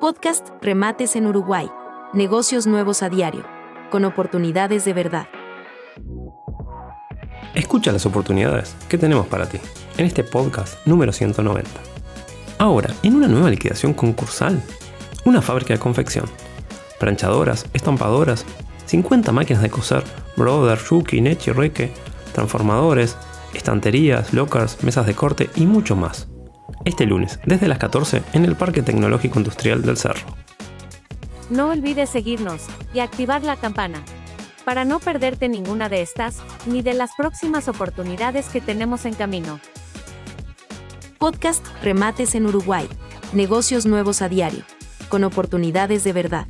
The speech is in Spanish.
Podcast Remates en Uruguay. Negocios nuevos a diario. Con oportunidades de verdad. Escucha las oportunidades que tenemos para ti en este podcast número 190. Ahora, en una nueva liquidación concursal, una fábrica de confección, planchadoras, estampadoras, 50 máquinas de coser, Brother, Yuki, Nechi, transformadores, estanterías, lockers, mesas de corte y mucho más. Este lunes, desde las 14, en el Parque Tecnológico Industrial del Cerro. No olvides seguirnos y activar la campana para no perderte ninguna de estas, ni de las próximas oportunidades que tenemos en camino. Podcast Remates en Uruguay. Negocios nuevos a diario. Con oportunidades de verdad.